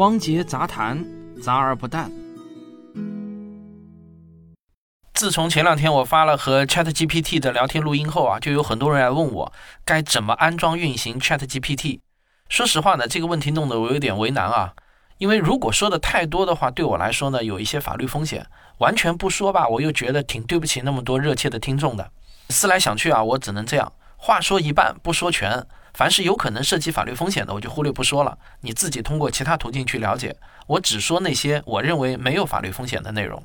汪杰杂谈，杂而不淡。自从前两天我发了和 Chat GPT 的聊天录音后啊，就有很多人来问我该怎么安装运行 Chat GPT。说实话呢，这个问题弄得我有点为难啊，因为如果说的太多的话，对我来说呢，有一些法律风险。完全不说吧，我又觉得挺对不起那么多热切的听众的。思来想去啊，我只能这样，话说一半不说全。凡是有可能涉及法律风险的，我就忽略不说了。你自己通过其他途径去了解。我只说那些我认为没有法律风险的内容。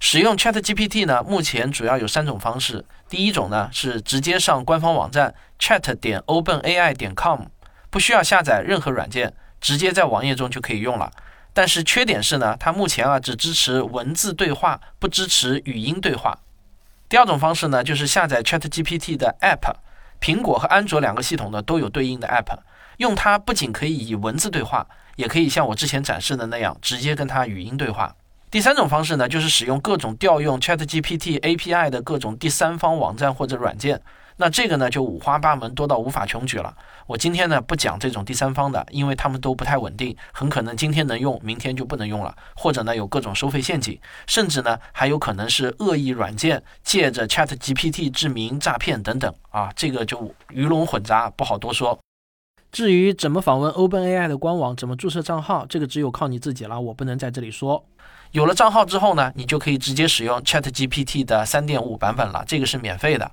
使用 Chat GPT 呢，目前主要有三种方式。第一种呢是直接上官方网站 chat 点 openai 点 com，不需要下载任何软件，直接在网页中就可以用了。但是缺点是呢，它目前啊只支持文字对话，不支持语音对话。第二种方式呢，就是下载 Chat GPT 的 App，苹果和安卓两个系统呢都有对应的 App，用它不仅可以以文字对话，也可以像我之前展示的那样直接跟它语音对话。第三种方式呢，就是使用各种调用 ChatGPT API 的各种第三方网站或者软件。那这个呢，就五花八门，多到无法穷举了。我今天呢不讲这种第三方的，因为他们都不太稳定，很可能今天能用，明天就不能用了，或者呢有各种收费陷阱，甚至呢还有可能是恶意软件借着 ChatGPT 之名诈骗等等啊，这个就鱼龙混杂，不好多说。至于怎么访问 OpenAI 的官网，怎么注册账号，这个只有靠你自己了，我不能在这里说。有了账号之后呢，你就可以直接使用 ChatGPT 的3.5版本了，这个是免费的。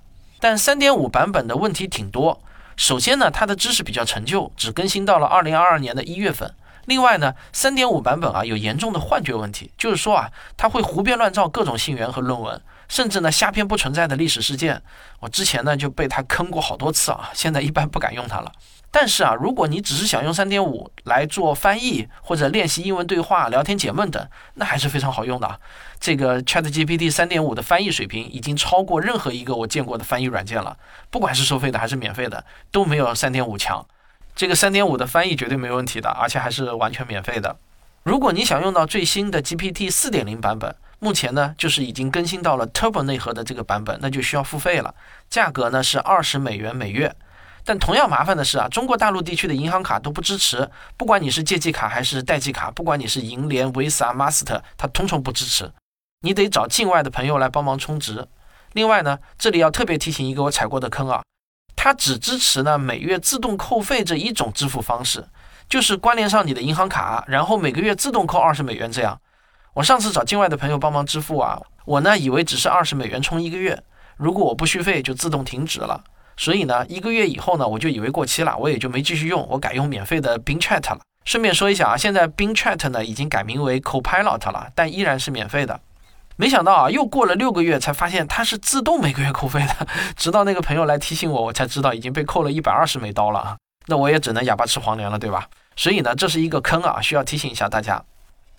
但三点五版本的问题挺多。首先呢，它的知识比较陈旧，只更新到了二零二二年的一月份。另外呢三点五版本啊有严重的幻觉问题，就是说啊，它会胡编乱造各种信源和论文，甚至呢瞎编不存在的历史事件。我之前呢就被它坑过好多次啊，现在一般不敢用它了。但是啊，如果你只是想用三点五来做翻译或者练习英文对话、聊天解闷等，那还是非常好用的。这个 ChatGPT 三点五的翻译水平已经超过任何一个我见过的翻译软件了，不管是收费的还是免费的，都没有三点五强。这个三点五的翻译绝对没问题的，而且还是完全免费的。如果你想用到最新的 GPT 四点零版本，目前呢就是已经更新到了 Turbo 内核的这个版本，那就需要付费了，价格呢是二十美元每月。但同样麻烦的是啊，中国大陆地区的银行卡都不支持，不管你是借记卡还是代记卡，不管你是银联、Visa、Master，它统统不支持，你得找境外的朋友来帮忙充值。另外呢，这里要特别提醒一个我踩过的坑啊，它只支持呢每月自动扣费这一种支付方式，就是关联上你的银行卡，然后每个月自动扣二十美元这样。我上次找境外的朋友帮忙支付啊，我呢以为只是二十美元充一个月，如果我不续费就自动停止了。所以呢，一个月以后呢，我就以为过期了，我也就没继续用，我改用免费的 Bing Chat 了。顺便说一下啊，现在 Bing Chat 呢已经改名为 Copilot 了，但依然是免费的。没想到啊，又过了六个月才发现它是自动每个月扣费的，直到那个朋友来提醒我，我才知道已经被扣了一百二十美刀了。那我也只能哑巴吃黄连了，对吧？所以呢，这是一个坑啊，需要提醒一下大家。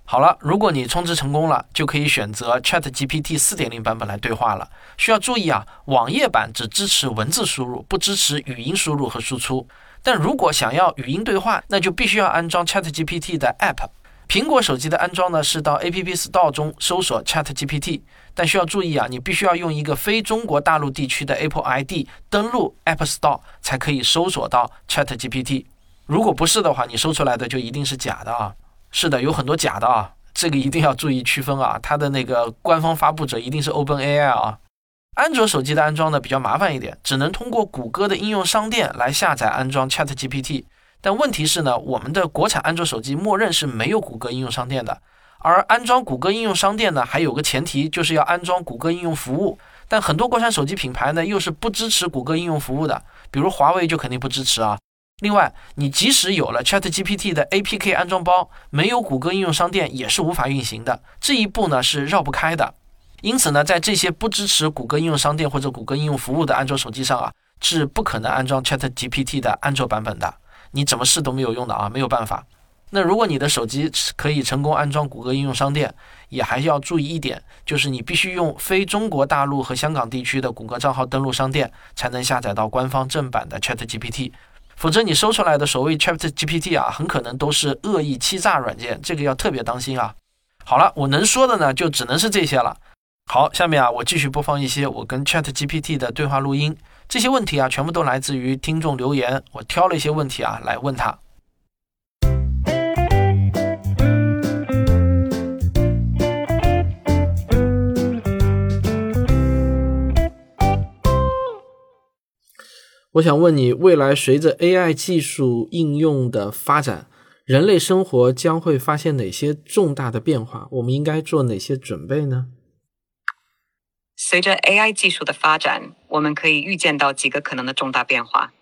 好了，如果你充值成功了，就可以选择 Chat GPT 四点零版本来对话了。需要注意啊，网页版只支持文字输入，不支持语音输入和输出。但如果想要语音对话，那就必须要安装 Chat GPT 的 App。苹果手机的安装呢，是到 App Store 中搜索 Chat GPT。但需要注意啊，你必须要用一个非中国大陆地区的 Apple ID 登录 App Store 才可以搜索到 Chat GPT。如果不是的话，你搜出来的就一定是假的啊。是的，有很多假的啊，这个一定要注意区分啊。它的那个官方发布者一定是 OpenAI 啊。安卓手机的安装呢比较麻烦一点，只能通过谷歌的应用商店来下载安装 ChatGPT。但问题是呢，我们的国产安卓手机默认是没有谷歌应用商店的。而安装谷歌应用商店呢，还有个前提，就是要安装谷歌应用服务。但很多国产手机品牌呢，又是不支持谷歌应用服务的，比如华为就肯定不支持啊。另外，你即使有了 ChatGPT 的 APK 安装包，没有谷歌应用商店也是无法运行的。这一步呢是绕不开的。因此呢，在这些不支持谷歌应用商店或者谷歌应用服务的安卓手机上啊，是不可能安装 ChatGPT 的安卓版本的。你怎么试都没有用的啊，没有办法。那如果你的手机可以成功安装谷歌应用商店，也还要注意一点，就是你必须用非中国大陆和香港地区的谷歌账号登录商店，才能下载到官方正版的 ChatGPT。否则，你搜出来的所谓 Chat GPT 啊，很可能都是恶意欺诈软件，这个要特别当心啊。好了，我能说的呢，就只能是这些了。好，下面啊，我继续播放一些我跟 Chat GPT 的对话录音。这些问题啊，全部都来自于听众留言，我挑了一些问题啊来问他。我想问你，未来随着 AI 技术应用的发展，人类生活将会发现哪些重大的变化？我们应该做哪些准备呢？随着 AI 技术的发展，我们可以预见到几个可能的重大变化：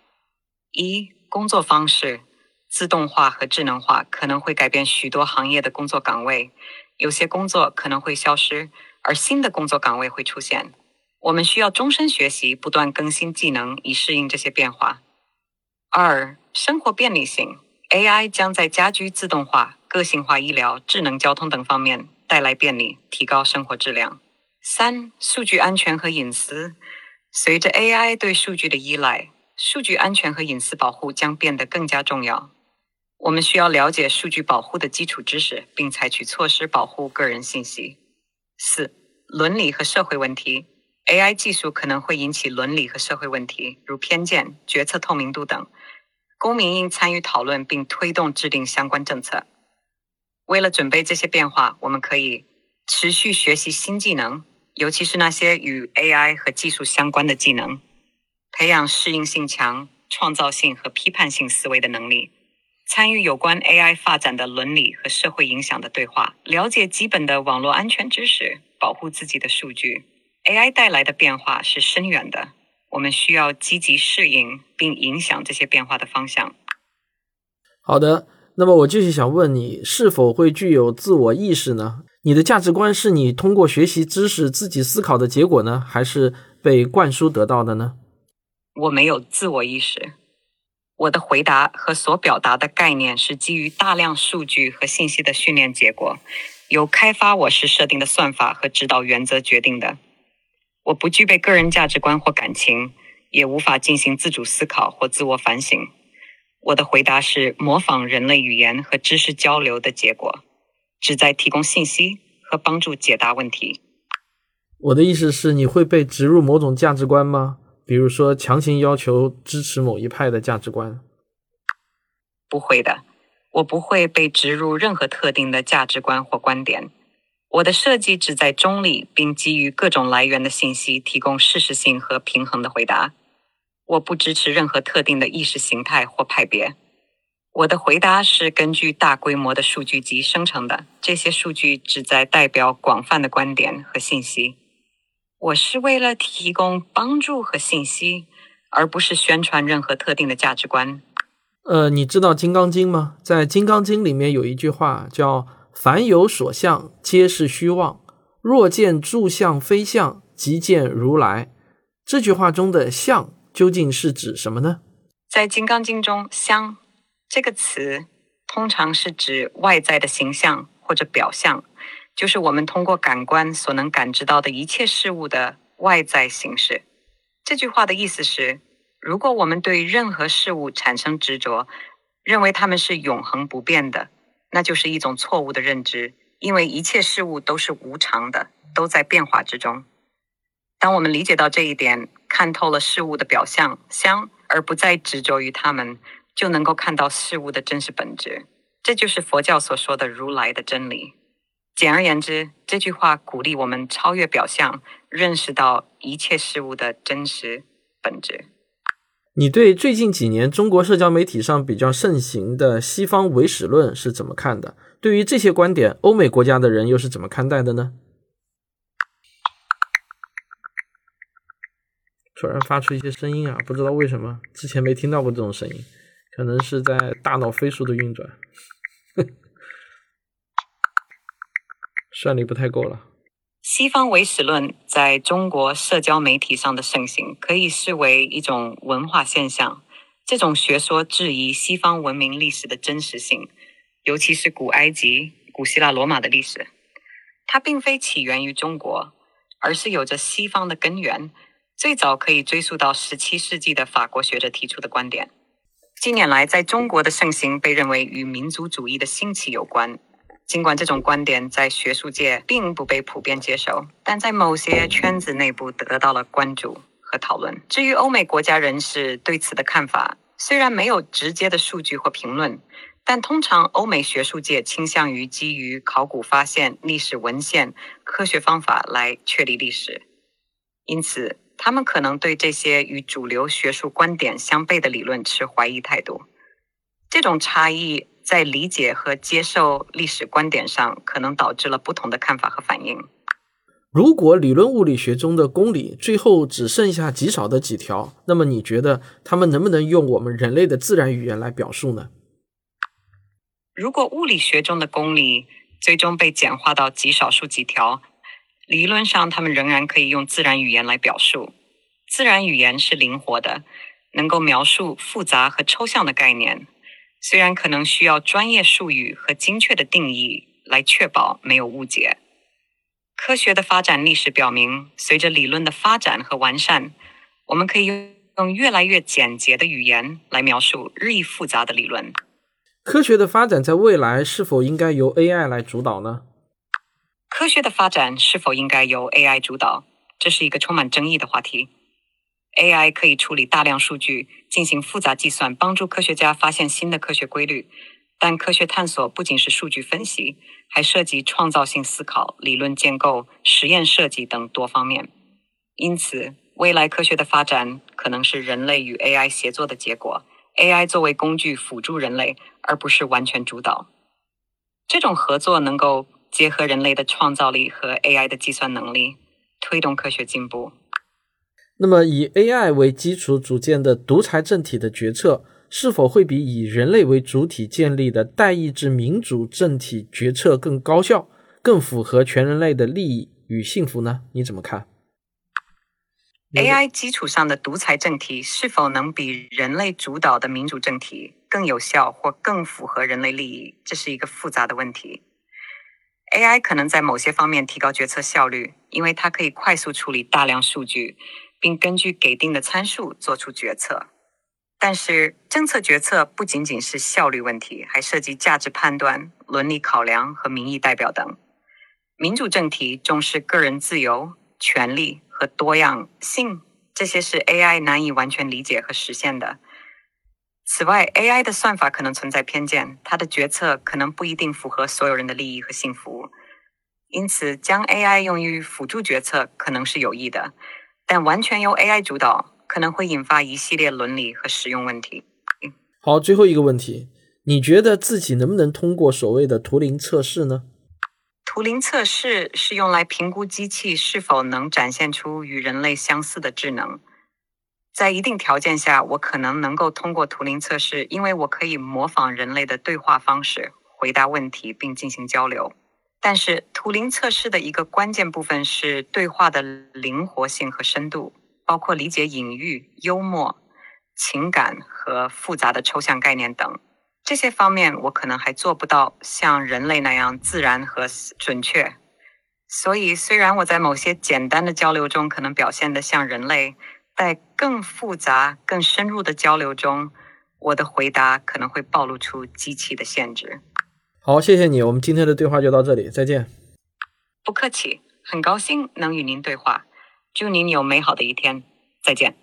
一、工作方式自动化和智能化可能会改变许多行业的工作岗位，有些工作可能会消失，而新的工作岗位会出现。我们需要终身学习，不断更新技能，以适应这些变化。二、生活便利性，AI 将在家居自动化、个性化医疗、智能交通等方面带来便利，提高生活质量。三、数据安全和隐私，随着 AI 对数据的依赖，数据安全和隐私保护将变得更加重要。我们需要了解数据保护的基础知识，并采取措施保护个人信息。四、伦理和社会问题。AI 技术可能会引起伦理和社会问题，如偏见、决策透明度等。公民应参与讨论并推动制定相关政策。为了准备这些变化，我们可以持续学习新技能，尤其是那些与 AI 和技术相关的技能，培养适应性强、创造性和批判性思维的能力，参与有关 AI 发展的伦理和社会影响的对话，了解基本的网络安全知识，保护自己的数据。AI 带来的变化是深远的，我们需要积极适应并影响这些变化的方向。好的，那么我继续想问你，是否会具有自我意识呢？你的价值观是你通过学习知识自己思考的结果呢，还是被灌输得到的呢？我没有自我意识，我的回答和所表达的概念是基于大量数据和信息的训练结果，由开发我是设定的算法和指导原则决定的。我不具备个人价值观或感情，也无法进行自主思考或自我反省。我的回答是模仿人类语言和知识交流的结果，旨在提供信息和帮助解答问题。我的意思是，你会被植入某种价值观吗？比如说，强行要求支持某一派的价值观？不会的，我不会被植入任何特定的价值观或观点。我的设计旨在中立，并基于各种来源的信息提供事实性和平衡的回答。我不支持任何特定的意识形态或派别。我的回答是根据大规模的数据集生成的，这些数据旨在代表广泛的观点和信息。我是为了提供帮助和信息，而不是宣传任何特定的价值观。呃，你知道《金刚经》吗？在《金刚经》里面有一句话叫。凡有所相，皆是虚妄。若见诸相非相，即见如来。这句话中的“相”究竟是指什么呢？在《金刚经》中，“相”这个词通常是指外在的形象或者表象，就是我们通过感官所能感知到的一切事物的外在形式。这句话的意思是，如果我们对任何事物产生执着，认为它们是永恒不变的。那就是一种错误的认知，因为一切事物都是无常的，都在变化之中。当我们理解到这一点，看透了事物的表象相，而不再执着于它们，就能够看到事物的真实本质。这就是佛教所说的如来的真理。简而言之，这句话鼓励我们超越表象，认识到一切事物的真实本质。你对最近几年中国社交媒体上比较盛行的西方唯史论是怎么看的？对于这些观点，欧美国家的人又是怎么看待的呢？突然发出一些声音啊，不知道为什么，之前没听到过这种声音，可能是在大脑飞速的运转，算力不太够了。西方唯史论在中国社交媒体上的盛行，可以视为一种文化现象。这种学说质疑西方文明历史的真实性，尤其是古埃及、古希腊、罗马的历史。它并非起源于中国，而是有着西方的根源。最早可以追溯到十七世纪的法国学者提出的观点。近年来，在中国的盛行被认为与民族主义的兴起有关。尽管这种观点在学术界并不被普遍接受，但在某些圈子内部得到了关注和讨论。至于欧美国家人士对此的看法，虽然没有直接的数据或评论，但通常欧美学术界倾向于基于考古发现、历史文献、科学方法来确立历史。因此，他们可能对这些与主流学术观点相悖的理论持怀疑态度。这种差异在理解和接受历史观点上，可能导致了不同的看法和反应。如果理论物理学中的公理最后只剩下极少的几条，那么你觉得他们能不能用我们人类的自然语言来表述呢？如果物理学中的公理最终被简化到极少数几条，理论上他们仍然可以用自然语言来表述。自然语言是灵活的，能够描述复杂和抽象的概念，虽然可能需要专业术语和精确的定义来确保没有误解。科学的发展历史表明，随着理论的发展和完善，我们可以用越来越简洁的语言来描述日益复杂的理论。科学的发展在未来是否应该由 AI 来主导呢？科学的发展是否应该由 AI 主导？这是一个充满争议的话题。AI 可以处理大量数据，进行复杂计算，帮助科学家发现新的科学规律。但科学探索不仅是数据分析，还涉及创造性思考、理论建构、实验设计等多方面。因此，未来科学的发展可能是人类与 AI 协作的结果。AI 作为工具辅助人类，而不是完全主导。这种合作能够结合人类的创造力和 AI 的计算能力，推动科学进步。那么，以 AI 为基础组建的独裁政体的决策。是否会比以人类为主体建立的代议制民主政体决策更高效、更符合全人类的利益与幸福呢？你怎么看？AI 基础上的独裁政体是否能比人类主导的民主政体更有效或更符合人类利益？这是一个复杂的问题。AI 可能在某些方面提高决策效率，因为它可以快速处理大量数据，并根据给定的参数做出决策。但是，政策决策不仅仅是效率问题，还涉及价值判断、伦理考量和民意代表等。民主政体重视个人自由、权利和多样性，这些是 AI 难以完全理解和实现的。此外，AI 的算法可能存在偏见，它的决策可能不一定符合所有人的利益和幸福。因此，将 AI 用于辅助决策可能是有益的，但完全由 AI 主导。可能会引发一系列伦理和实用问题。好，最后一个问题，你觉得自己能不能通过所谓的图灵测试呢？图灵测试是用来评估机器是否能展现出与人类相似的智能。在一定条件下，我可能能够通过图灵测试，因为我可以模仿人类的对话方式，回答问题并进行交流。但是，图灵测试的一个关键部分是对话的灵活性和深度。包括理解隐喻、幽默、情感和复杂的抽象概念等这些方面，我可能还做不到像人类那样自然和准确。所以，虽然我在某些简单的交流中可能表现得像人类，在更复杂、更深入的交流中，我的回答可能会暴露出机器的限制。好，谢谢你，我们今天的对话就到这里，再见。不客气，很高兴能与您对话。祝您有美好的一天，再见。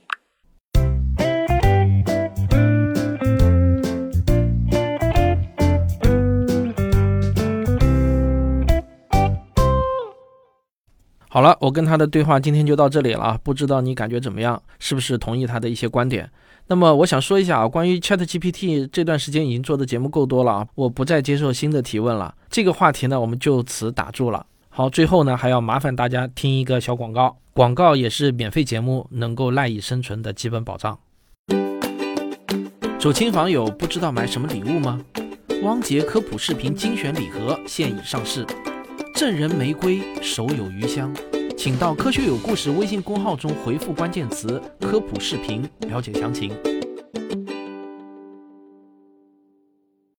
好了，我跟他的对话今天就到这里了，不知道你感觉怎么样？是不是同意他的一些观点？那么我想说一下啊，关于 ChatGPT 这段时间已经做的节目够多了啊，我不再接受新的提问了。这个话题呢，我们就此打住了。好，最后呢，还要麻烦大家听一个小广告。广告也是免费节目能够赖以生存的基本保障。走亲访友不知道买什么礼物吗？汪杰科普视频精选礼盒现已上市，赠人玫瑰，手有余香。请到科学有故事微信公号中回复关键词“科普视频”了解详情。